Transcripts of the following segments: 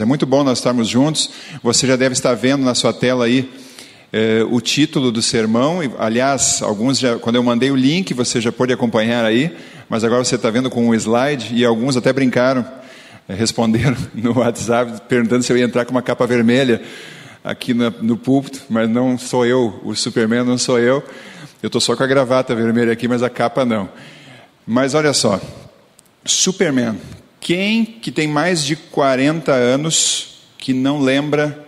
É muito bom nós estarmos juntos. Você já deve estar vendo na sua tela aí eh, o título do sermão. Aliás, alguns já, quando eu mandei o link, você já pôde acompanhar aí, mas agora você está vendo com o slide e alguns até brincaram, eh, responderam no WhatsApp perguntando se eu ia entrar com uma capa vermelha aqui no, no púlpito, mas não sou eu, o Superman não sou eu. Eu estou só com a gravata vermelha aqui, mas a capa não. Mas olha só, Superman, quem que tem mais de 40 anos que não lembra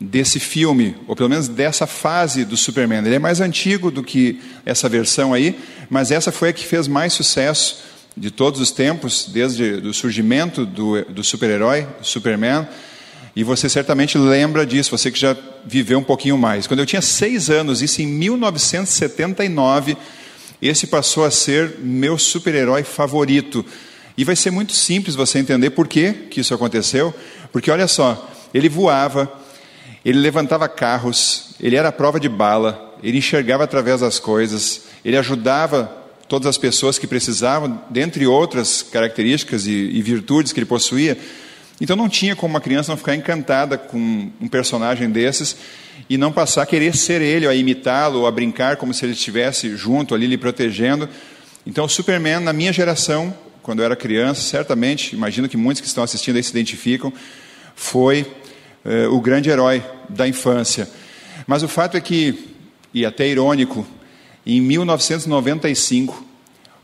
desse filme, ou pelo menos dessa fase do Superman? Ele é mais antigo do que essa versão aí, mas essa foi a que fez mais sucesso de todos os tempos, desde o surgimento do, do super-herói, Superman. E você certamente lembra disso, você que já viveu um pouquinho mais. Quando eu tinha seis anos, isso em 1979, esse passou a ser meu super-herói favorito. E vai ser muito simples você entender por que, que isso aconteceu. Porque olha só, ele voava, ele levantava carros, ele era a prova de bala, ele enxergava através das coisas, ele ajudava todas as pessoas que precisavam, dentre outras características e, e virtudes que ele possuía. Então não tinha como uma criança não ficar encantada com um personagem desses e não passar a querer ser ele, a imitá-lo, a brincar como se ele estivesse junto ali lhe protegendo. Então o Superman, na minha geração, quando eu era criança, certamente, imagino que muitos que estão assistindo aí se identificam, foi eh, o grande herói da infância. Mas o fato é que, e até irônico, em 1995,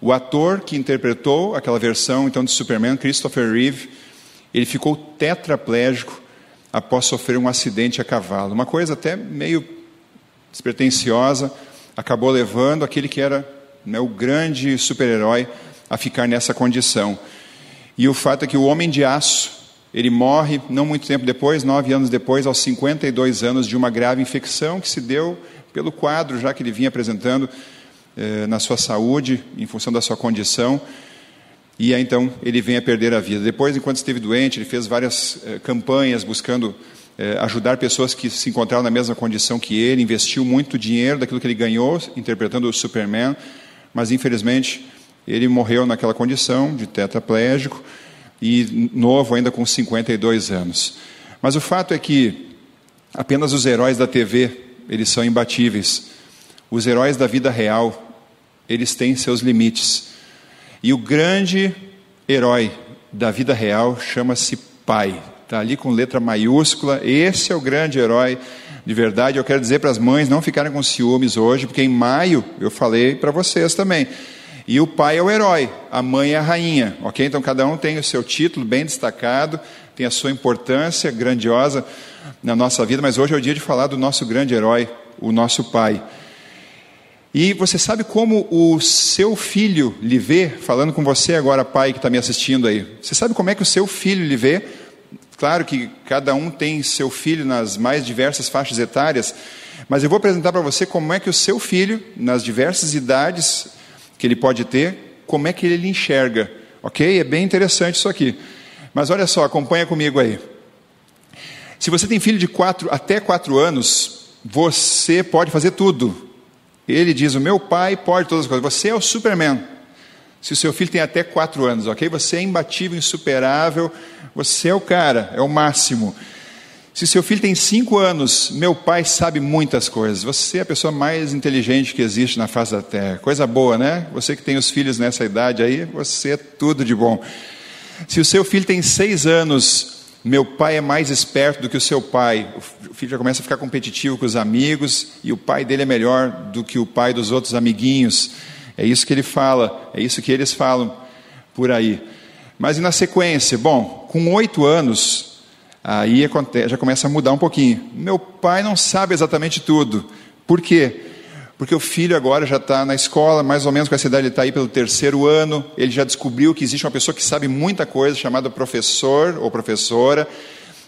o ator que interpretou aquela versão então de Superman, Christopher Reeve, ele ficou tetraplégico após sofrer um acidente a cavalo. Uma coisa até meio despretensiosa, acabou levando aquele que era né, o grande super-herói a ficar nessa condição. E o fato é que o homem de aço, ele morre não muito tempo depois, nove anos depois, aos 52 anos, de uma grave infecção que se deu pelo quadro já que ele vinha apresentando eh, na sua saúde, em função da sua condição. E aí, então ele vem a perder a vida. Depois, enquanto esteve doente, ele fez várias eh, campanhas buscando eh, ajudar pessoas que se encontravam na mesma condição que ele, investiu muito dinheiro daquilo que ele ganhou interpretando o Superman, mas infelizmente ele morreu naquela condição de tetraplégico e novo ainda com 52 anos. Mas o fato é que apenas os heróis da TV, eles são imbatíveis. Os heróis da vida real, eles têm seus limites. E o grande herói da vida real chama-se pai. Está ali com letra maiúscula. Esse é o grande herói de verdade. Eu quero dizer para as mães não ficarem com ciúmes hoje, porque em maio eu falei para vocês também. E o pai é o herói, a mãe é a rainha, ok? Então cada um tem o seu título bem destacado, tem a sua importância grandiosa na nossa vida, mas hoje é o dia de falar do nosso grande herói, o nosso pai. E você sabe como o seu filho lhe vê, falando com você agora, pai que está me assistindo aí, você sabe como é que o seu filho lhe vê? Claro que cada um tem seu filho nas mais diversas faixas etárias, mas eu vou apresentar para você como é que o seu filho, nas diversas idades, que ele pode ter, como é que ele enxerga. Ok? É bem interessante isso aqui. Mas olha só, acompanha comigo aí. Se você tem filho de quatro, até quatro anos, você pode fazer tudo. Ele diz: O meu pai pode todas as coisas. Você é o Superman. Se o seu filho tem até quatro anos, ok? Você é imbatível, insuperável. Você é o cara, é o máximo. Se seu filho tem cinco anos, meu pai sabe muitas coisas. Você é a pessoa mais inteligente que existe na face da terra. Coisa boa, né? Você que tem os filhos nessa idade aí, você é tudo de bom. Se o seu filho tem seis anos, meu pai é mais esperto do que o seu pai. O filho já começa a ficar competitivo com os amigos e o pai dele é melhor do que o pai dos outros amiguinhos. É isso que ele fala, é isso que eles falam por aí. Mas e na sequência? Bom, com oito anos, Aí já começa a mudar um pouquinho. Meu pai não sabe exatamente tudo. Por quê? Porque o filho agora já está na escola, mais ou menos com essa idade, ele está aí pelo terceiro ano, ele já descobriu que existe uma pessoa que sabe muita coisa, chamada professor ou professora,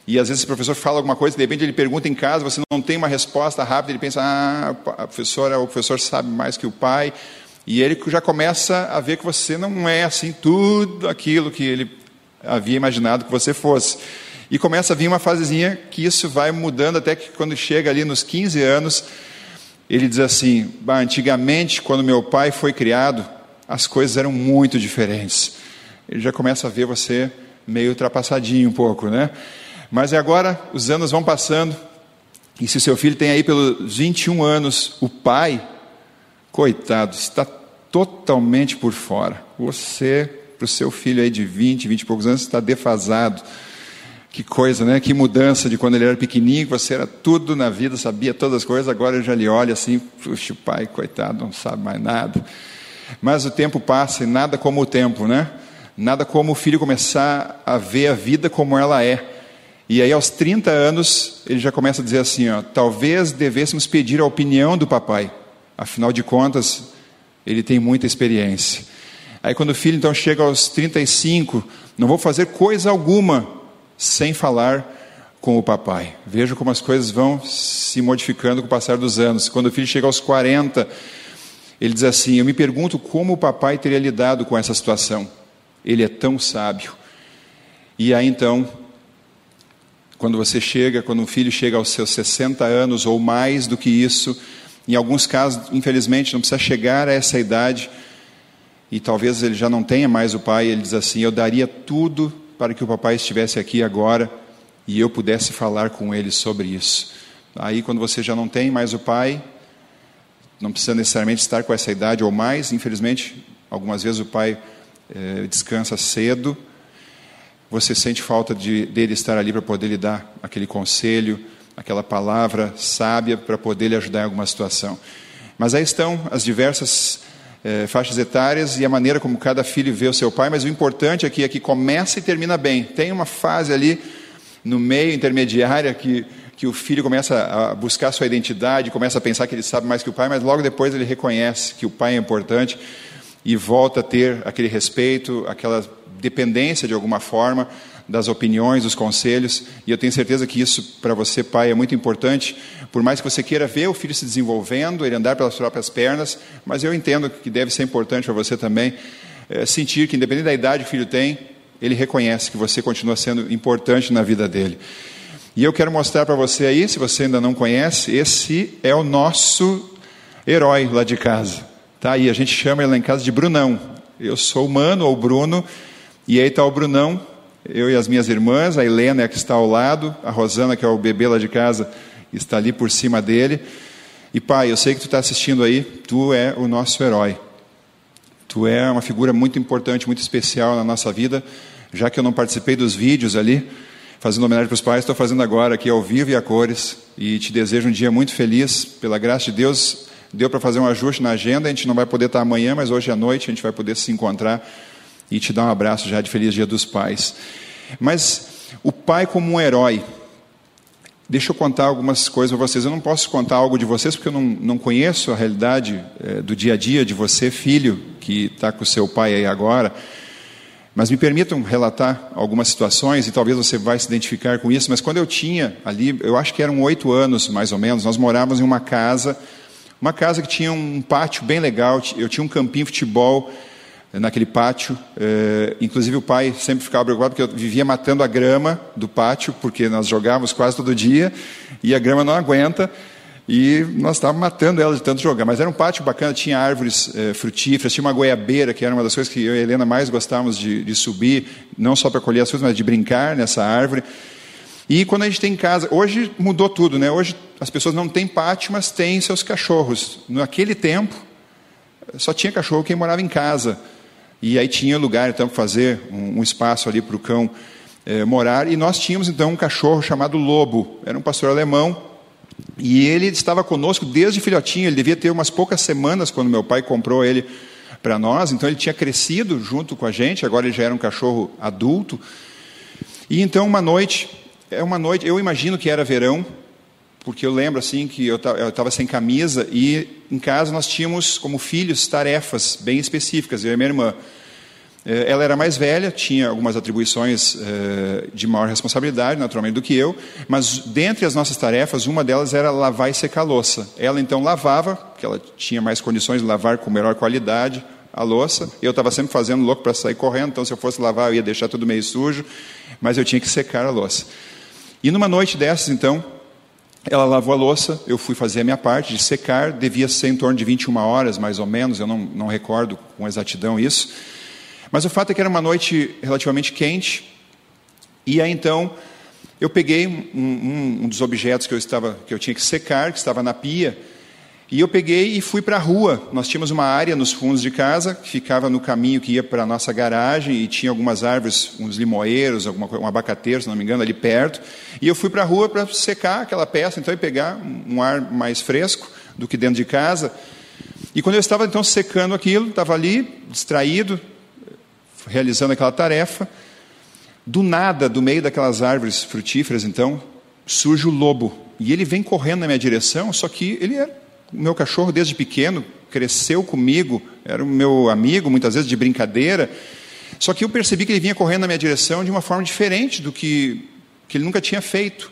e às vezes o professor fala alguma coisa, de repente ele pergunta em casa, você não tem uma resposta rápida, ele pensa, ah, a professora o professor sabe mais que o pai, e ele já começa a ver que você não é assim tudo aquilo que ele havia imaginado que você fosse. E começa a vir uma fasezinha que isso vai mudando até que quando chega ali nos 15 anos, ele diz assim: antigamente, quando meu pai foi criado, as coisas eram muito diferentes. Ele já começa a ver você meio ultrapassadinho um pouco, né? Mas agora os anos vão passando, e se seu filho tem aí pelos 21 anos, o pai, coitado, está totalmente por fora. Você, para o seu filho aí de 20, 20 e poucos anos, está defasado. Que coisa, né? Que mudança de quando ele era pequenininho, você era tudo na vida, sabia todas as coisas, agora ele já lhe olha assim, puxa, pai, coitado, não sabe mais nada. Mas o tempo passa e nada como o tempo, né? Nada como o filho começar a ver a vida como ela é. E aí, aos 30 anos, ele já começa a dizer assim: ó, talvez devêssemos pedir a opinião do papai, afinal de contas, ele tem muita experiência. Aí, quando o filho então chega aos 35, não vou fazer coisa alguma sem falar com o papai. Veja como as coisas vão se modificando com o passar dos anos. Quando o filho chega aos 40, ele diz assim: Eu me pergunto como o papai teria lidado com essa situação. Ele é tão sábio. E aí então quando você chega, quando um filho chega aos seus 60 anos ou mais do que isso, em alguns casos, infelizmente, não precisa chegar a essa idade, e talvez ele já não tenha mais o pai, ele diz assim: Eu daria tudo para que o papai estivesse aqui agora e eu pudesse falar com ele sobre isso. Aí, quando você já não tem mais o pai, não precisa necessariamente estar com essa idade ou mais, infelizmente, algumas vezes o pai eh, descansa cedo, você sente falta de, dele estar ali para poder lhe dar aquele conselho, aquela palavra sábia para poder lhe ajudar em alguma situação. Mas aí estão as diversas é, faixas etárias e a maneira como cada filho vê o seu pai, mas o importante aqui é que começa e termina bem. Tem uma fase ali no meio intermediária que, que o filho começa a buscar sua identidade, começa a pensar que ele sabe mais que o pai, mas logo depois ele reconhece que o pai é importante e volta a ter aquele respeito, aquela dependência de alguma forma das opiniões, dos conselhos, e eu tenho certeza que isso para você, pai, é muito importante, por mais que você queira ver o filho se desenvolvendo, ele andar pelas próprias pernas, mas eu entendo que deve ser importante para você também é, sentir que, independente da idade que o filho tem, ele reconhece que você continua sendo importante na vida dele. E eu quero mostrar para você aí, se você ainda não conhece, esse é o nosso herói lá de casa. Tá aí, a gente chama ele lá em casa de Brunão. Eu sou o Mano ou Bruno, e aí está o Brunão, eu e as minhas irmãs, a Helena é que está ao lado, a Rosana, que é o bebê lá de casa, está ali por cima dele. E pai, eu sei que tu está assistindo aí, tu é o nosso herói. Tu é uma figura muito importante, muito especial na nossa vida. Já que eu não participei dos vídeos ali, fazendo homenagem para os pais, estou fazendo agora aqui ao vivo e a cores. E te desejo um dia muito feliz, pela graça de Deus. Deu para fazer um ajuste na agenda, a gente não vai poder estar amanhã, mas hoje à noite a gente vai poder se encontrar e te dar um abraço já de Feliz Dia dos Pais. Mas o pai como um herói. Deixa eu contar algumas coisas para vocês. Eu não posso contar algo de vocês porque eu não, não conheço a realidade é, do dia a dia de você, filho, que está com seu pai aí agora. Mas me permitam relatar algumas situações e talvez você vai se identificar com isso. Mas quando eu tinha ali, eu acho que eram oito anos mais ou menos, nós morávamos em uma casa, uma casa que tinha um pátio bem legal. Eu tinha um campinho de futebol naquele pátio. É, inclusive o pai sempre ficava preocupado porque eu vivia matando a grama do pátio, porque nós jogávamos quase todo dia e a grama não aguenta. E nós estávamos matando ela de tanto jogar. Mas era um pátio bacana, tinha árvores é, frutíferas, tinha uma goiabeira, que era uma das coisas que eu e a Helena mais gostávamos de, de subir, não só para colher as frutas, mas de brincar nessa árvore. E quando a gente tem em casa, hoje mudou tudo, né? Hoje as pessoas não têm pátio, mas têm seus cachorros. Naquele tempo, só tinha cachorro quem morava em casa. E aí tinha lugar então para fazer um, um, espaço ali para o cão é, morar. E nós tínhamos então um cachorro chamado Lobo. Era um pastor alemão. E ele estava conosco desde filhotinho. Ele devia ter umas poucas semanas quando meu pai comprou ele para nós. Então ele tinha crescido junto com a gente. Agora ele já era um cachorro adulto. E então uma noite, é uma noite. Eu imagino que era verão porque eu lembro assim que eu estava sem camisa e em casa nós tínhamos como filhos tarefas bem específicas, eu e minha irmã. Eh, ela era mais velha, tinha algumas atribuições eh, de maior responsabilidade, naturalmente, do que eu, mas dentre as nossas tarefas, uma delas era lavar e secar a louça. Ela então lavava, porque ela tinha mais condições de lavar com melhor qualidade a louça. Eu estava sempre fazendo louco para sair correndo, então se eu fosse lavar eu ia deixar tudo meio sujo, mas eu tinha que secar a louça. E numa noite dessas, então, ela lavou a louça, eu fui fazer a minha parte de secar, devia ser em torno de 21 horas, mais ou menos, eu não, não recordo com exatidão isso. Mas o fato é que era uma noite relativamente quente, e aí então eu peguei um, um, um dos objetos que eu, estava, que eu tinha que secar, que estava na pia, e eu peguei e fui para a rua. Nós tínhamos uma área nos fundos de casa, que ficava no caminho que ia para a nossa garagem, e tinha algumas árvores, uns limoeiros, alguma, um abacateiro, se não me engano, ali perto. E eu fui para a rua para secar aquela peça, então, e pegar um ar mais fresco do que dentro de casa. E quando eu estava, então, secando aquilo, estava ali, distraído, realizando aquela tarefa, do nada, do meio daquelas árvores frutíferas, então, surge o lobo. E ele vem correndo na minha direção, só que ele é meu cachorro, desde pequeno, cresceu comigo, era o meu amigo, muitas vezes de brincadeira. Só que eu percebi que ele vinha correndo na minha direção de uma forma diferente do que, que ele nunca tinha feito.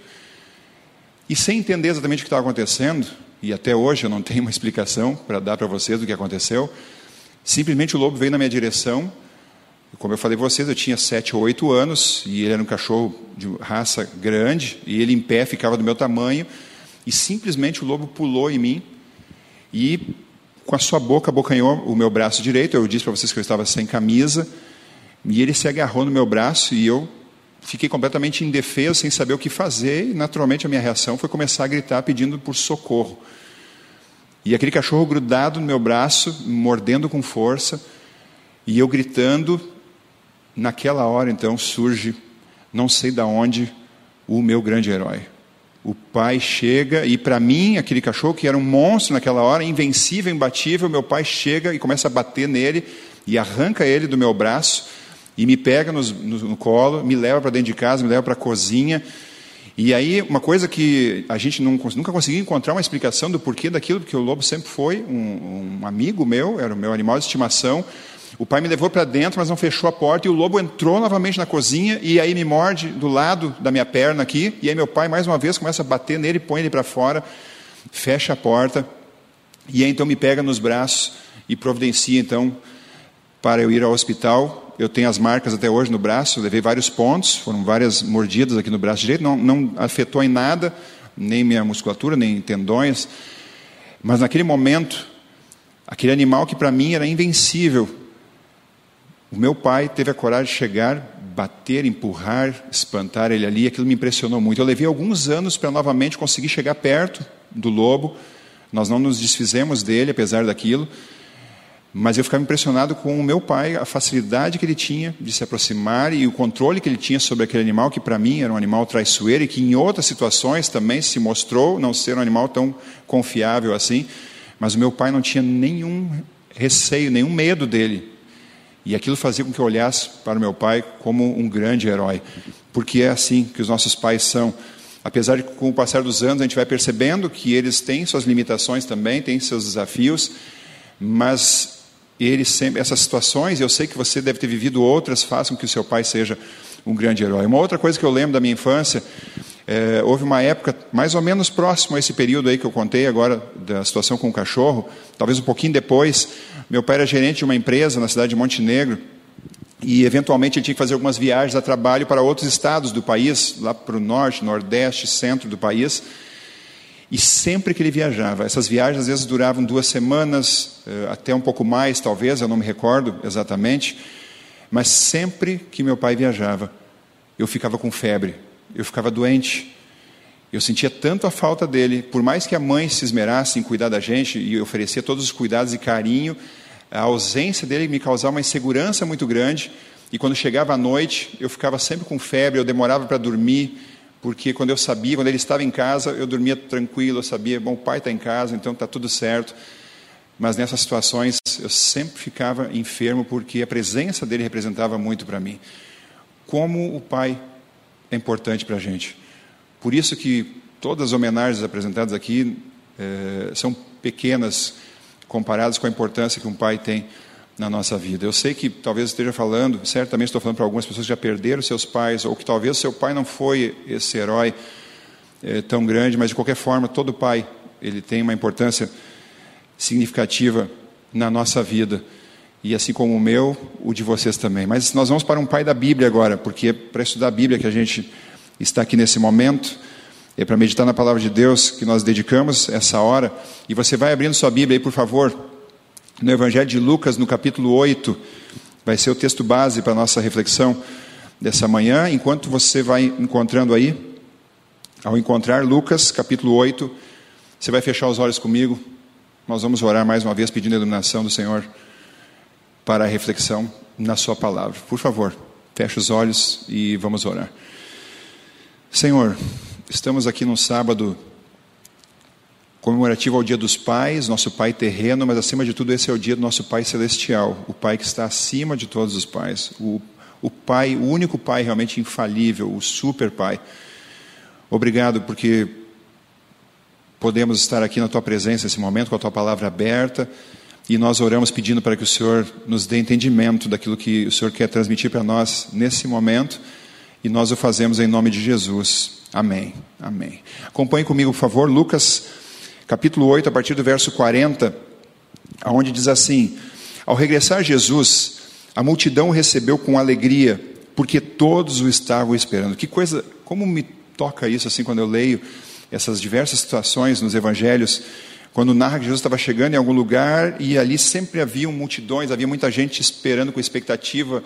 E sem entender exatamente o que estava acontecendo, e até hoje eu não tenho uma explicação para dar para vocês do que aconteceu, simplesmente o lobo veio na minha direção. Como eu falei para vocês, eu tinha sete ou oito anos, e ele era um cachorro de raça grande, e ele em pé ficava do meu tamanho, e simplesmente o lobo pulou em mim e com a sua boca abocanhou o meu braço direito. Eu disse para vocês que eu estava sem camisa. E ele se agarrou no meu braço e eu fiquei completamente indefeso, sem saber o que fazer. E naturalmente a minha reação foi começar a gritar pedindo por socorro. E aquele cachorro grudado no meu braço, mordendo com força, e eu gritando. Naquela hora então surge, não sei da onde, o meu grande herói. O pai chega e, para mim, aquele cachorro que era um monstro naquela hora, invencível, imbatível, meu pai chega e começa a bater nele e arranca ele do meu braço e me pega no, no, no colo, me leva para dentro de casa, me leva para a cozinha. E aí, uma coisa que a gente não, nunca conseguiu encontrar uma explicação do porquê daquilo, porque o lobo sempre foi um, um amigo meu, era o meu animal de estimação. O pai me levou para dentro, mas não fechou a porta, e o lobo entrou novamente na cozinha, e aí me morde do lado da minha perna aqui, e aí meu pai, mais uma vez, começa a bater nele, põe ele para fora, fecha a porta, e aí então me pega nos braços e providencia então para eu ir ao hospital. Eu tenho as marcas até hoje no braço, levei vários pontos, foram várias mordidas aqui no braço direito, não, não afetou em nada, nem minha musculatura, nem tendões, mas naquele momento, aquele animal que para mim era invencível, o meu pai teve a coragem de chegar, bater, empurrar, espantar ele ali, aquilo me impressionou muito. Eu levei alguns anos para novamente conseguir chegar perto do lobo. Nós não nos desfizemos dele, apesar daquilo. Mas eu ficava impressionado com o meu pai, a facilidade que ele tinha de se aproximar e o controle que ele tinha sobre aquele animal, que para mim era um animal traiçoeiro e que em outras situações também se mostrou não ser um animal tão confiável assim. Mas o meu pai não tinha nenhum receio, nenhum medo dele. E aquilo fazia com que eu olhasse para meu pai como um grande herói, porque é assim que os nossos pais são. Apesar de que, com o passar dos anos, a gente vai percebendo que eles têm suas limitações também, têm seus desafios, mas eles sempre, essas situações, eu sei que você deve ter vivido outras, façam que o seu pai seja um grande herói. Uma outra coisa que eu lembro da minha infância, é, houve uma época mais ou menos próximo a esse período aí que eu contei agora da situação com o cachorro, talvez um pouquinho depois, meu pai era gerente de uma empresa na cidade de Montenegro e, eventualmente, ele tinha que fazer algumas viagens a trabalho para outros estados do país, lá para o norte, nordeste, centro do país. E sempre que ele viajava, essas viagens às vezes duravam duas semanas, eh, até um pouco mais, talvez, eu não me recordo exatamente, mas sempre que meu pai viajava, eu ficava com febre, eu ficava doente, eu sentia tanto a falta dele, por mais que a mãe se esmerasse em cuidar da gente e oferecia todos os cuidados e carinho, a ausência dele me causava uma insegurança muito grande. E quando chegava a noite, eu ficava sempre com febre, eu demorava para dormir, porque quando eu sabia, quando ele estava em casa, eu dormia tranquilo, eu sabia, bom, o pai está em casa, então está tudo certo. Mas nessas situações eu sempre ficava enfermo porque a presença dele representava muito para mim. Como o pai é importante para a gente. Por isso que todas as homenagens apresentadas aqui é, são pequenas comparadas com a importância que um pai tem na nossa vida. Eu sei que talvez esteja falando, certamente estou falando para algumas pessoas que já perderam seus pais, ou que talvez seu pai não foi esse herói é, tão grande, mas de qualquer forma, todo pai ele tem uma importância significativa na nossa vida. E assim como o meu, o de vocês também. Mas nós vamos para um pai da Bíblia agora, porque é para estudar a Bíblia que a gente está aqui nesse momento. É para meditar na palavra de Deus que nós dedicamos essa hora. E você vai abrindo sua Bíblia aí, por favor, no Evangelho de Lucas, no capítulo 8. Vai ser o texto base para a nossa reflexão dessa manhã. Enquanto você vai encontrando aí, ao encontrar Lucas, capítulo 8, você vai fechar os olhos comigo. Nós vamos orar mais uma vez pedindo a iluminação do Senhor para a reflexão na Sua palavra. Por favor, feche os olhos e vamos orar. Senhor, estamos aqui num sábado comemorativo ao Dia dos Pais, nosso Pai terreno, mas acima de tudo esse é o dia do nosso Pai celestial, o Pai que está acima de todos os pais, o, o Pai, o único Pai realmente infalível, o super Pai. Obrigado porque podemos estar aqui na Tua presença nesse momento, com a Tua palavra aberta, e nós oramos pedindo para que o Senhor nos dê entendimento daquilo que o Senhor quer transmitir para nós nesse momento, e nós o fazemos em nome de Jesus. Amém. Amém. Acompanhe comigo, por favor, Lucas capítulo 8, a partir do verso 40, onde diz assim: Ao regressar Jesus, a multidão o recebeu com alegria, porque todos o estavam esperando. Que coisa, como me toca isso assim quando eu leio essas diversas situações nos evangelhos, quando narra que Jesus estava chegando em algum lugar e ali sempre haviam multidões, havia muita gente esperando com expectativa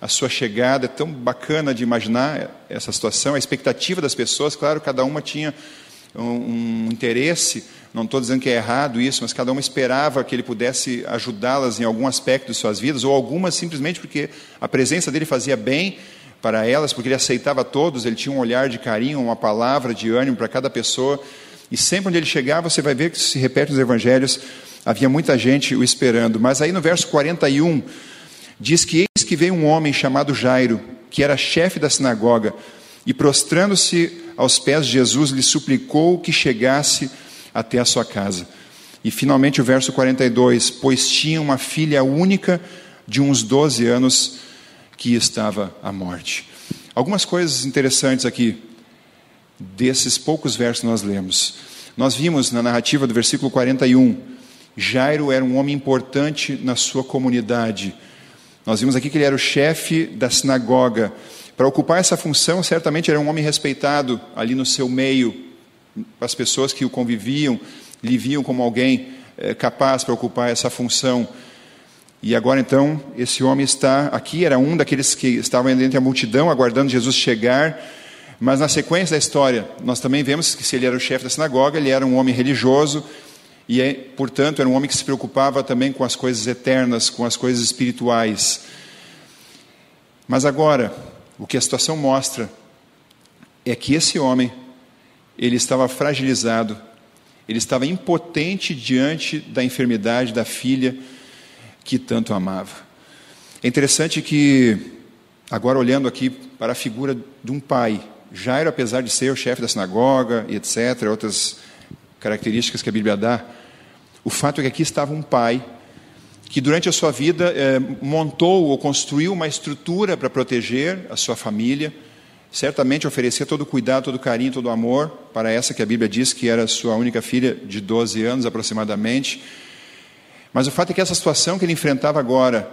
a sua chegada. É tão bacana de imaginar essa situação, a expectativa das pessoas, claro, cada uma tinha um, um interesse não estou dizendo que é errado isso, mas cada uma esperava que ele pudesse ajudá-las em algum aspecto de suas vidas, ou algumas simplesmente porque a presença dele fazia bem para elas, porque ele aceitava todos, ele tinha um olhar de carinho, uma palavra de ânimo para cada pessoa. E sempre onde ele chegava, você vai ver que se repete nos evangelhos, havia muita gente o esperando. Mas aí no verso 41, diz que eis que veio um homem chamado Jairo, que era chefe da sinagoga, e prostrando-se aos pés de Jesus, lhe suplicou que chegasse até a sua casa. E finalmente o verso 42: Pois tinha uma filha única de uns 12 anos que estava à morte. Algumas coisas interessantes aqui, desses poucos versos nós lemos. Nós vimos na narrativa do versículo 41, Jairo era um homem importante na sua comunidade. Nós vimos aqui que ele era o chefe da sinagoga. Para ocupar essa função, certamente era um homem respeitado ali no seu meio, as pessoas que o conviviam lhe viam como alguém é, capaz para ocupar essa função. E agora então, esse homem está aqui, era um daqueles que estavam dentro da multidão, aguardando Jesus chegar. Mas na sequência da história, nós também vemos que se ele era o chefe da sinagoga, ele era um homem religioso e, é, portanto, era um homem que se preocupava também com as coisas eternas, com as coisas espirituais. Mas agora, o que a situação mostra é que esse homem ele estava fragilizado, ele estava impotente diante da enfermidade da filha que tanto amava. É interessante que, agora olhando aqui para a figura de um pai, Jairo, apesar de ser o chefe da sinagoga e etc., outras características que a Bíblia dá, o fato é que aqui estava um pai que durante a sua vida eh, montou ou construiu uma estrutura para proteger a sua família, certamente oferecia todo o cuidado, todo o carinho, todo o amor para essa que a Bíblia diz que era sua única filha de 12 anos aproximadamente. Mas o fato é que essa situação que ele enfrentava agora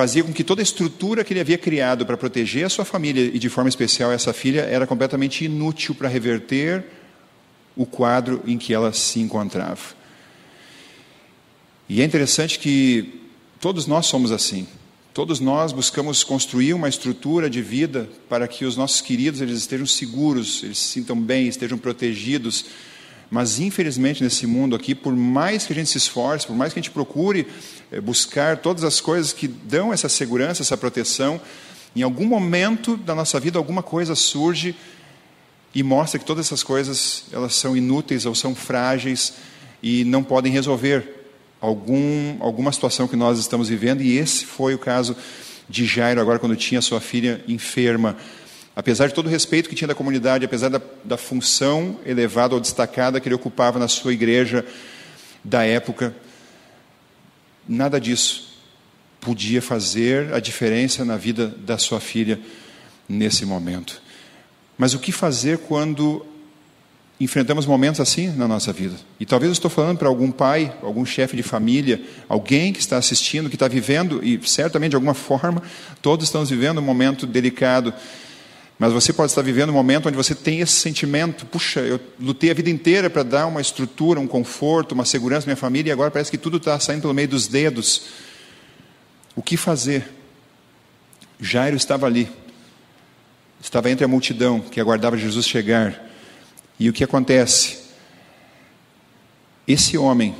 fazia com que toda a estrutura que ele havia criado para proteger a sua família e de forma especial essa filha era completamente inútil para reverter o quadro em que ela se encontrava. E é interessante que todos nós somos assim. Todos nós buscamos construir uma estrutura de vida para que os nossos queridos eles estejam seguros, eles se sintam bem, estejam protegidos. Mas infelizmente nesse mundo aqui, por mais que a gente se esforce, por mais que a gente procure eh, buscar todas as coisas que dão essa segurança, essa proteção, em algum momento da nossa vida alguma coisa surge e mostra que todas essas coisas elas são inúteis ou são frágeis e não podem resolver algum, alguma situação que nós estamos vivendo, e esse foi o caso de Jairo, agora quando tinha sua filha enferma. Apesar de todo o respeito que tinha da comunidade, apesar da, da função elevada ou destacada que ele ocupava na sua igreja da época, nada disso podia fazer a diferença na vida da sua filha nesse momento. Mas o que fazer quando enfrentamos momentos assim na nossa vida. E talvez eu estou falando para algum pai, algum chefe de família, alguém que está assistindo, que está vivendo, e certamente de alguma forma, todos estamos vivendo um momento delicado. Mas você pode estar vivendo um momento onde você tem esse sentimento: puxa, eu lutei a vida inteira para dar uma estrutura, um conforto, uma segurança à minha família, e agora parece que tudo está saindo pelo meio dos dedos. O que fazer? Jairo estava ali, estava entre a multidão que aguardava Jesus chegar. E o que acontece? Esse homem,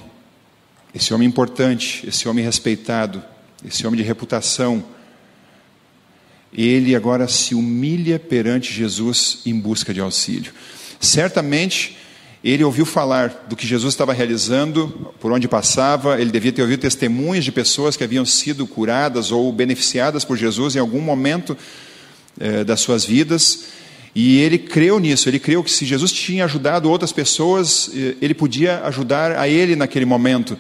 esse homem importante, esse homem respeitado, esse homem de reputação, ele agora se humilha perante Jesus em busca de auxílio. Certamente, ele ouviu falar do que Jesus estava realizando, por onde passava, ele devia ter ouvido testemunhos de pessoas que haviam sido curadas ou beneficiadas por Jesus em algum momento eh, das suas vidas, e ele creu nisso, ele creu que se Jesus tinha ajudado outras pessoas, eh, ele podia ajudar a ele naquele momento.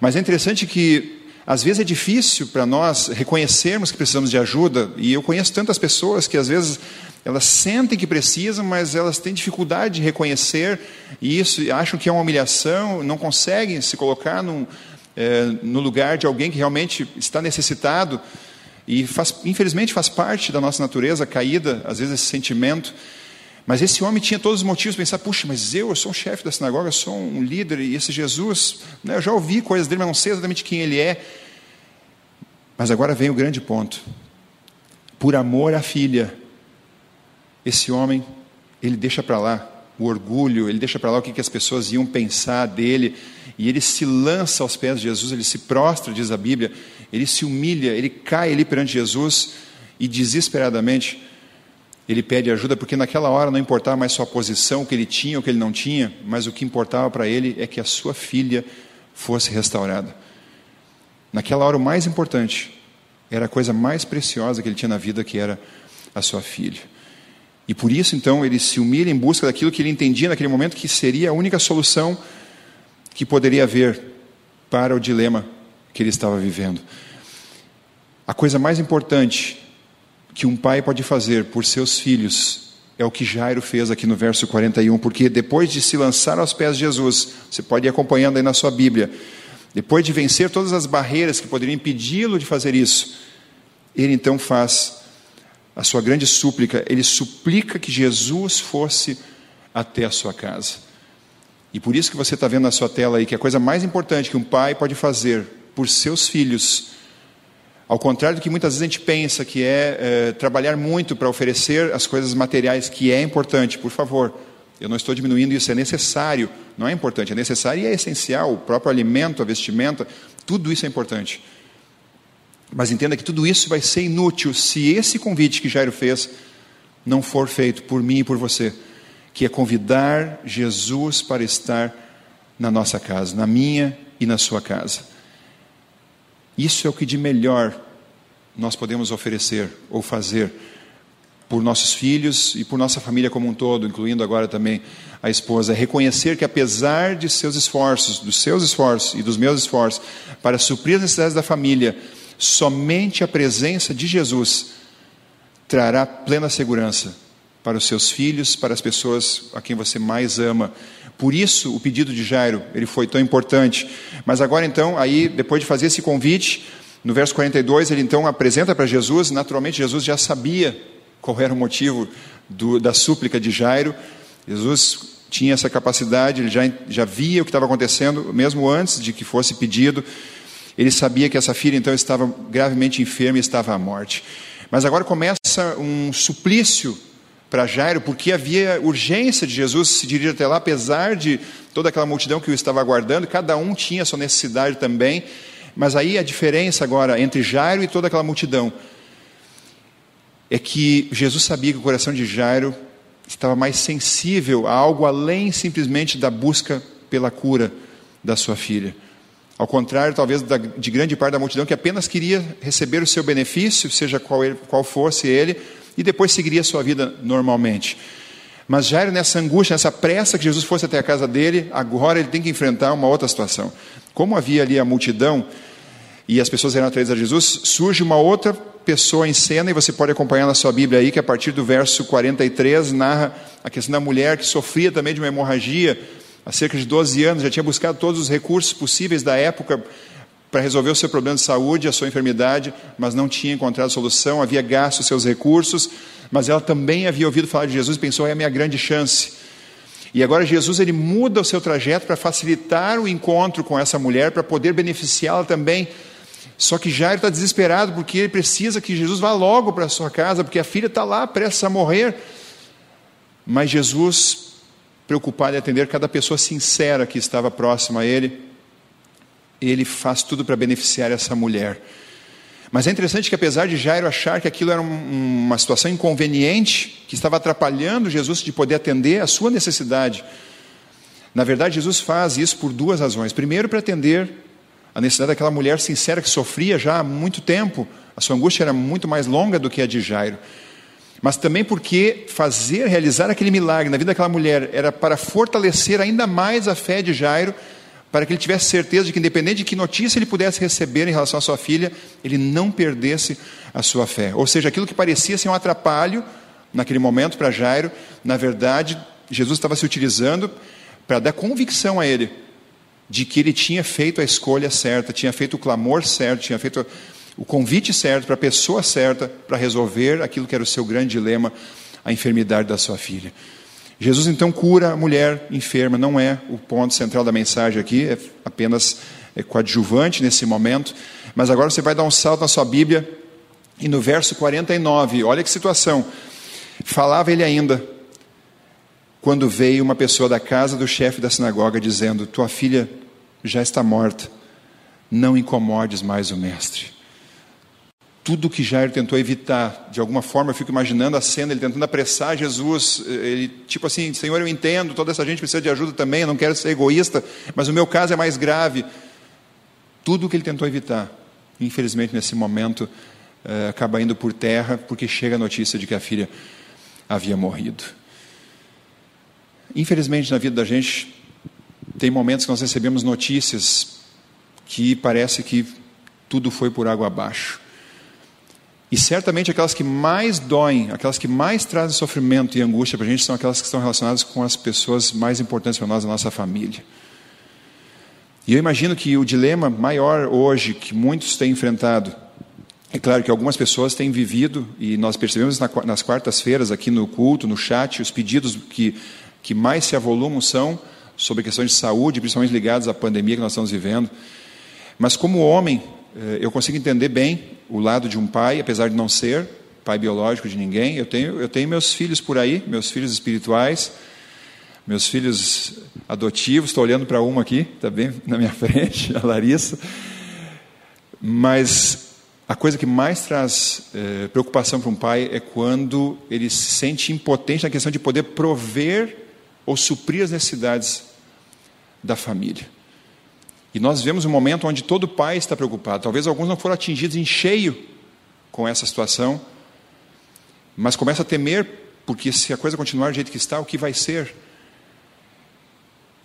Mas é interessante que às vezes é difícil para nós reconhecermos que precisamos de ajuda, e eu conheço tantas pessoas que às vezes elas sentem que precisam, mas elas têm dificuldade de reconhecer isso, acham que é uma humilhação, não conseguem se colocar num, é, no lugar de alguém que realmente está necessitado, e faz, infelizmente faz parte da nossa natureza caída, às vezes, esse sentimento. Mas esse homem tinha todos os motivos para pensar: puxa, mas eu, eu sou um chefe da sinagoga, eu sou um líder, e esse Jesus, né, eu já ouvi coisas dele, mas não sei exatamente quem ele é. Mas agora vem o grande ponto. Por amor à filha, esse homem, ele deixa para lá o orgulho, ele deixa para lá o que, que as pessoas iam pensar dele, e ele se lança aos pés de Jesus, ele se prostra, diz a Bíblia, ele se humilha, ele cai ali perante Jesus e desesperadamente ele pede ajuda porque naquela hora não importava mais sua posição, o que ele tinha o que ele não tinha, mas o que importava para ele é que a sua filha fosse restaurada. Naquela hora, o mais importante era a coisa mais preciosa que ele tinha na vida, que era a sua filha. E por isso, então, ele se humilha em busca daquilo que ele entendia naquele momento que seria a única solução que poderia haver para o dilema que ele estava vivendo. A coisa mais importante que um pai pode fazer por seus filhos é o que Jairo fez aqui no verso 41, porque depois de se lançar aos pés de Jesus, você pode ir acompanhando aí na sua Bíblia, depois de vencer todas as barreiras que poderiam impedi-lo de fazer isso, ele então faz a sua grande súplica, ele suplica que Jesus fosse até a sua casa. E por isso que você está vendo na sua tela aí que a coisa mais importante que um pai pode fazer por seus filhos ao contrário do que muitas vezes a gente pensa, que é, é trabalhar muito para oferecer as coisas materiais, que é importante, por favor. Eu não estou diminuindo isso, é necessário, não é importante, é necessário e é essencial. O próprio alimento, a vestimenta, tudo isso é importante. Mas entenda que tudo isso vai ser inútil se esse convite que Jairo fez não for feito por mim e por você, que é convidar Jesus para estar na nossa casa, na minha e na sua casa. Isso é o que de melhor nós podemos oferecer ou fazer por nossos filhos e por nossa família como um todo, incluindo agora também a esposa, reconhecer que apesar de seus esforços, dos seus esforços e dos meus esforços para suprir as necessidades da família, somente a presença de Jesus trará plena segurança para os seus filhos, para as pessoas a quem você mais ama, por isso o pedido de Jairo, ele foi tão importante. Mas agora então, aí depois de fazer esse convite, no verso 42, ele então apresenta para Jesus, naturalmente Jesus já sabia qual era o motivo do, da súplica de Jairo. Jesus tinha essa capacidade, ele já, já via o que estava acontecendo, mesmo antes de que fosse pedido. Ele sabia que essa filha então estava gravemente enferma e estava à morte. Mas agora começa um suplício para Jairo, porque havia urgência de Jesus se dirigir até lá, apesar de toda aquela multidão que o estava aguardando, cada um tinha sua necessidade também. Mas aí a diferença agora entre Jairo e toda aquela multidão é que Jesus sabia que o coração de Jairo estava mais sensível a algo além simplesmente da busca pela cura da sua filha. Ao contrário, talvez, de grande parte da multidão que apenas queria receber o seu benefício, seja qual, ele, qual fosse ele, e depois seguiria sua vida normalmente. Mas Jairo, nessa angústia, nessa pressa que Jesus fosse até a casa dele, agora ele tem que enfrentar uma outra situação. Como havia ali a multidão e as pessoas eram atraídas a Jesus, surge uma outra pessoa em cena, e você pode acompanhar na sua Bíblia aí, que a partir do verso 43 narra a questão da mulher que sofria também de uma hemorragia há cerca de 12 anos, já tinha buscado todos os recursos possíveis da época para resolver o seu problema de saúde, a sua enfermidade, mas não tinha encontrado solução, havia gasto seus recursos, mas ela também havia ouvido falar de Jesus e pensou: é a minha grande chance. E agora Jesus ele muda o seu trajeto para facilitar o encontro com essa mulher, para poder beneficiá-la também. Só que Jairo está desesperado porque ele precisa que Jesus vá logo para a sua casa, porque a filha está lá prestes a morrer. Mas Jesus preocupado em atender cada pessoa sincera que estava próxima a ele. Ele faz tudo para beneficiar essa mulher. Mas é interessante que, apesar de Jairo achar que aquilo era um, uma situação inconveniente, que estava atrapalhando Jesus de poder atender a sua necessidade, na verdade, Jesus faz isso por duas razões. Primeiro, para atender a necessidade daquela mulher sincera que sofria já há muito tempo, a sua angústia era muito mais longa do que a de Jairo. Mas também porque fazer, realizar aquele milagre na vida daquela mulher era para fortalecer ainda mais a fé de Jairo para que ele tivesse certeza de que, independente de que notícia ele pudesse receber em relação à sua filha, ele não perdesse a sua fé. Ou seja, aquilo que parecia ser um atrapalho naquele momento para Jairo, na verdade, Jesus estava se utilizando para dar convicção a ele de que ele tinha feito a escolha certa, tinha feito o clamor certo, tinha feito o convite certo para a pessoa certa para resolver aquilo que era o seu grande dilema, a enfermidade da sua filha. Jesus então cura a mulher enferma, não é o ponto central da mensagem aqui, é apenas é coadjuvante nesse momento. Mas agora você vai dar um salto na sua Bíblia e no verso 49, olha que situação. Falava ele ainda, quando veio uma pessoa da casa do chefe da sinagoga dizendo: Tua filha já está morta, não incomodes mais o mestre tudo que Jairo tentou evitar. De alguma forma, eu fico imaginando a cena, ele tentando apressar Jesus, ele, tipo assim, Senhor, eu entendo, toda essa gente precisa de ajuda também, eu não quero ser egoísta, mas o meu caso é mais grave. Tudo o que ele tentou evitar, infelizmente, nesse momento, é, acaba indo por terra, porque chega a notícia de que a filha havia morrido. Infelizmente, na vida da gente, tem momentos que nós recebemos notícias que parece que tudo foi por água abaixo. E certamente aquelas que mais doem, aquelas que mais trazem sofrimento e angústia para a gente são aquelas que estão relacionadas com as pessoas mais importantes para nós, a nossa família. E eu imagino que o dilema maior hoje que muitos têm enfrentado, é claro que algumas pessoas têm vivido, e nós percebemos nas quartas-feiras aqui no culto, no chat, os pedidos que, que mais se avolumam são sobre questões de saúde, principalmente ligados à pandemia que nós estamos vivendo. Mas como homem, eu consigo entender bem o lado de um pai, apesar de não ser pai biológico de ninguém. Eu tenho, eu tenho meus filhos por aí, meus filhos espirituais, meus filhos adotivos. Estou olhando para uma aqui, está bem na minha frente, a Larissa. Mas a coisa que mais traz é, preocupação para um pai é quando ele se sente impotente na questão de poder prover ou suprir as necessidades da família. E nós vemos um momento onde todo pai está preocupado. Talvez alguns não foram atingidos em cheio com essa situação, mas começa a temer, porque se a coisa continuar do jeito que está, o que vai ser?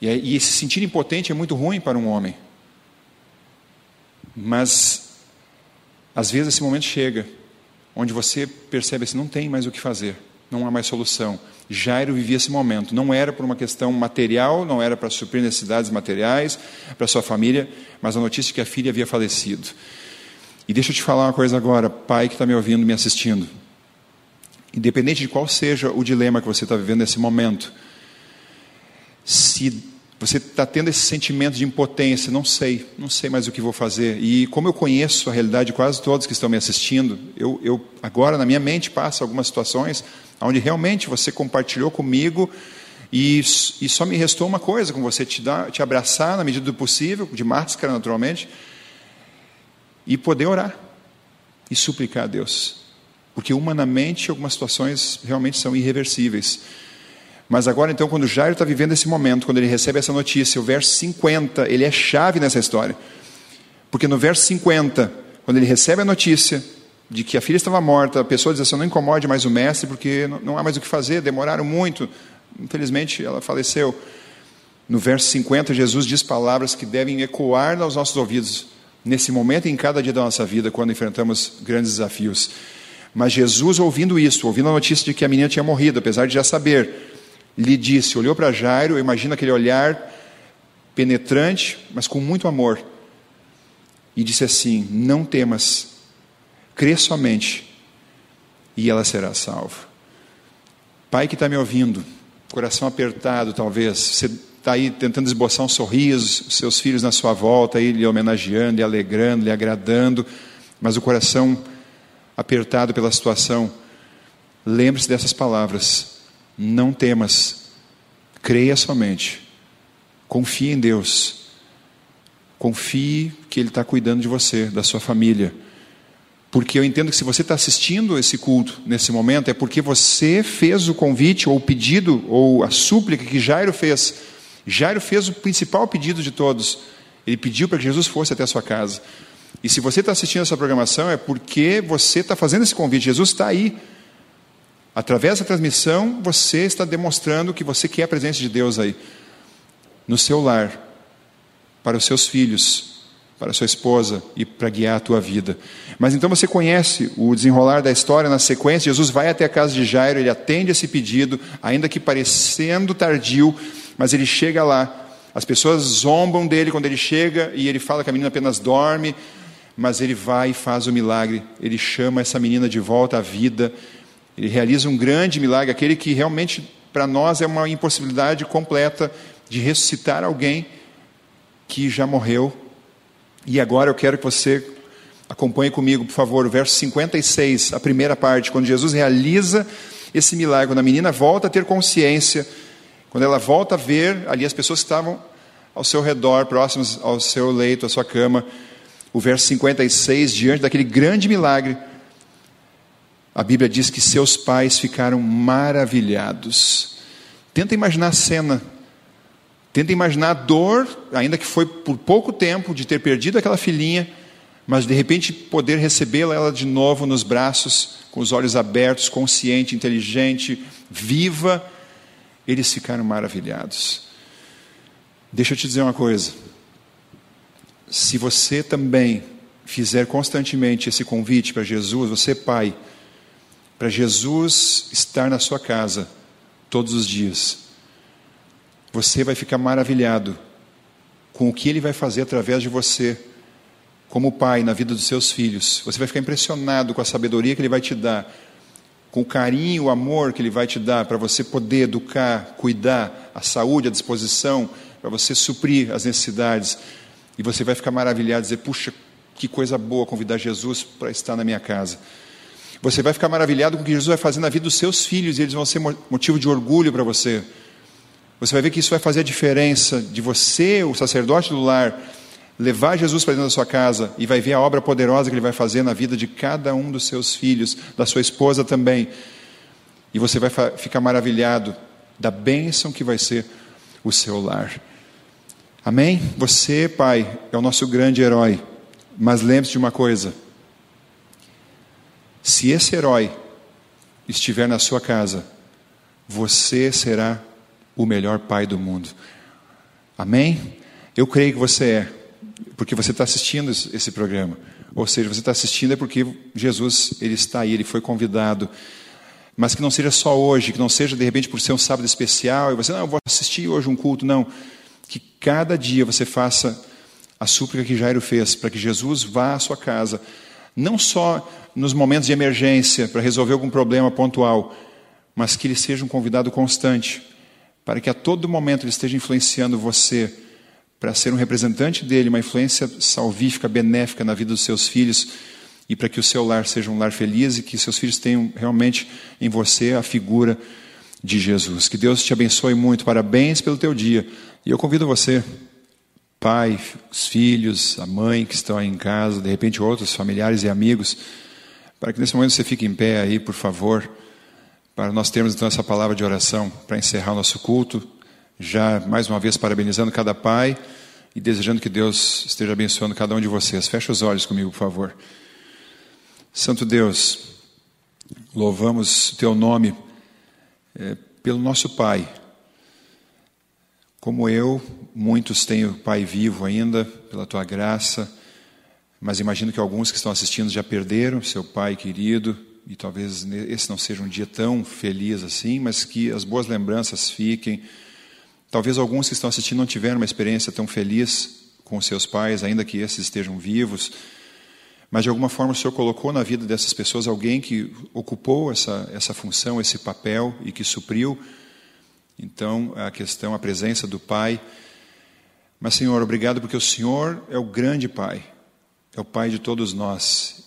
E, e se sentir impotente é muito ruim para um homem. Mas, às vezes, esse momento chega, onde você percebe assim: não tem mais o que fazer, não há mais solução. Jairo vivia esse momento. Não era por uma questão material, não era para suprir necessidades materiais para sua família, mas a notícia de que a filha havia falecido. E deixa eu te falar uma coisa agora, pai que está me ouvindo, me assistindo. Independente de qual seja o dilema que você está vivendo nesse momento, se você está tendo esse sentimento de impotência, não sei, não sei mais o que vou fazer. E como eu conheço a realidade de quase todos que estão me assistindo, eu, eu agora na minha mente passa algumas situações onde realmente você compartilhou comigo e, e só me restou uma coisa com você, te, dar, te abraçar na medida do possível, de máscara naturalmente, e poder orar e suplicar a Deus. Porque humanamente algumas situações realmente são irreversíveis. Mas agora então, quando Jairo está vivendo esse momento, quando ele recebe essa notícia, o verso 50, ele é chave nessa história. Porque no verso 50, quando ele recebe a notícia, de que a filha estava morta, a pessoa diz assim: não incomode mais o mestre, porque não há mais o que fazer, demoraram muito. Infelizmente, ela faleceu. No verso 50, Jesus diz palavras que devem ecoar aos nossos ouvidos nesse momento e em cada dia da nossa vida, quando enfrentamos grandes desafios. Mas Jesus, ouvindo isso, ouvindo a notícia de que a menina tinha morrido, apesar de já saber, lhe disse, olhou para Jairo, imagina aquele olhar penetrante, mas com muito amor, e disse assim: Não temas, crê somente e ela será salva. Pai que está me ouvindo, coração apertado talvez, você está aí tentando esboçar um sorriso, seus filhos na sua volta, aí lhe homenageando, lhe alegrando, lhe agradando, mas o coração apertado pela situação, lembre-se dessas palavras: não temas, Creia somente. Confie em Deus. Confie que Ele está cuidando de você, da sua família. Porque eu entendo que se você está assistindo esse culto nesse momento, é porque você fez o convite, ou o pedido, ou a súplica que Jairo fez. Jairo fez o principal pedido de todos. Ele pediu para que Jesus fosse até a sua casa. E se você está assistindo essa programação, é porque você está fazendo esse convite. Jesus está aí. Através da transmissão, você está demonstrando que você quer a presença de Deus aí. No seu lar, para os seus filhos, para a sua esposa e para guiar a tua vida. Mas então você conhece o desenrolar da história na sequência. Jesus vai até a casa de Jairo, ele atende esse pedido, ainda que parecendo tardio, mas ele chega lá. As pessoas zombam dele quando ele chega e ele fala que a menina apenas dorme, mas ele vai e faz o milagre. Ele chama essa menina de volta à vida. Ele realiza um grande milagre, aquele que realmente para nós é uma impossibilidade completa de ressuscitar alguém que já morreu. E agora eu quero que você acompanhe comigo, por favor, o verso 56, a primeira parte, quando Jesus realiza esse milagre, quando a menina volta a ter consciência, quando ela volta a ver ali as pessoas que estavam ao seu redor, próximas ao seu leito, à sua cama, o verso 56, diante daquele grande milagre, a Bíblia diz que seus pais ficaram maravilhados. Tenta imaginar a cena Tenta imaginar a dor, ainda que foi por pouco tempo, de ter perdido aquela filhinha, mas de repente poder recebê-la ela de novo nos braços, com os olhos abertos, consciente, inteligente, viva. Eles ficaram maravilhados. Deixa eu te dizer uma coisa. Se você também fizer constantemente esse convite para Jesus, você pai, para Jesus estar na sua casa todos os dias, você vai ficar maravilhado com o que ele vai fazer através de você, como pai, na vida dos seus filhos. Você vai ficar impressionado com a sabedoria que ele vai te dar, com o carinho, o amor que ele vai te dar para você poder educar, cuidar, a saúde, a disposição, para você suprir as necessidades. E você vai ficar maravilhado, dizer: puxa, que coisa boa convidar Jesus para estar na minha casa. Você vai ficar maravilhado com o que Jesus vai fazer na vida dos seus filhos, e eles vão ser motivo de orgulho para você. Você vai ver que isso vai fazer a diferença de você, o sacerdote do lar, levar Jesus para dentro da sua casa e vai ver a obra poderosa que ele vai fazer na vida de cada um dos seus filhos, da sua esposa também. E você vai ficar maravilhado da bênção que vai ser o seu lar. Amém? Você, pai, é o nosso grande herói. Mas lembre-se de uma coisa: se esse herói estiver na sua casa, você será o melhor pai do mundo. Amém? Eu creio que você é, porque você está assistindo esse programa. Ou seja, você está assistindo é porque Jesus ele está aí, ele foi convidado. Mas que não seja só hoje, que não seja de repente por ser um sábado especial e você não, eu vou assistir hoje um culto, não. Que cada dia você faça a súplica que Jairo fez para que Jesus vá à sua casa, não só nos momentos de emergência para resolver algum problema pontual, mas que ele seja um convidado constante para que a todo momento ele esteja influenciando você para ser um representante dele, uma influência salvífica, benéfica na vida dos seus filhos e para que o seu lar seja um lar feliz e que seus filhos tenham realmente em você a figura de Jesus. Que Deus te abençoe muito. Parabéns pelo teu dia. E eu convido você, pai, os filhos, a mãe que estão aí em casa, de repente outros familiares e amigos, para que nesse momento você fique em pé aí, por favor para nós termos então essa palavra de oração para encerrar o nosso culto, já mais uma vez parabenizando cada pai e desejando que Deus esteja abençoando cada um de vocês. Feche os olhos comigo, por favor. Santo Deus, louvamos o teu nome é, pelo nosso Pai. Como eu, muitos têm o Pai vivo ainda, pela tua graça, mas imagino que alguns que estão assistindo já perderam seu Pai querido, e talvez esse não seja um dia tão feliz assim, mas que as boas lembranças fiquem. Talvez alguns que estão assistindo não tiveram uma experiência tão feliz com seus pais, ainda que esses estejam vivos, mas de alguma forma o Senhor colocou na vida dessas pessoas alguém que ocupou essa, essa função, esse papel e que supriu. Então, a questão, a presença do Pai. Mas, Senhor, obrigado porque o Senhor é o grande Pai, é o Pai de todos nós.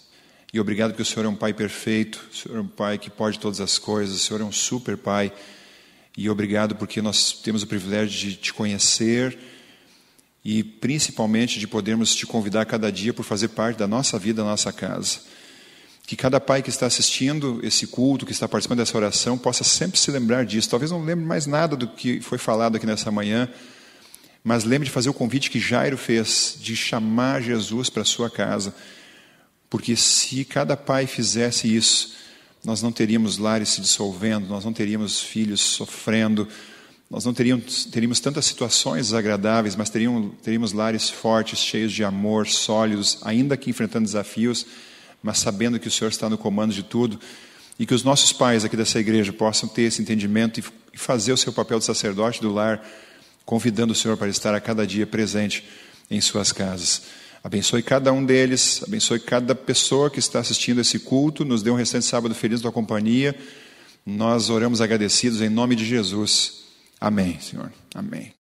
E obrigado porque o Senhor é um Pai perfeito, o Senhor é um Pai que pode todas as coisas, o Senhor é um super Pai. E obrigado porque nós temos o privilégio de te conhecer e principalmente de podermos te convidar cada dia por fazer parte da nossa vida, da nossa casa. Que cada pai que está assistindo esse culto, que está participando dessa oração, possa sempre se lembrar disso. Talvez não lembre mais nada do que foi falado aqui nessa manhã, mas lembre de fazer o convite que Jairo fez, de chamar Jesus para sua casa. Porque se cada pai fizesse isso, nós não teríamos lares se dissolvendo, nós não teríamos filhos sofrendo, nós não teríamos, teríamos tantas situações desagradáveis, mas teríamos, teríamos lares fortes, cheios de amor, sólidos, ainda que enfrentando desafios mas sabendo que o Senhor está no comando de tudo e que os nossos pais aqui dessa igreja possam ter esse entendimento e fazer o seu papel de sacerdote do lar, convidando o Senhor para estar a cada dia presente em suas casas. Abençoe cada um deles, abençoe cada pessoa que está assistindo esse culto, nos dê um restante sábado feliz da companhia. Nós oramos agradecidos em nome de Jesus. Amém, Senhor. Amém.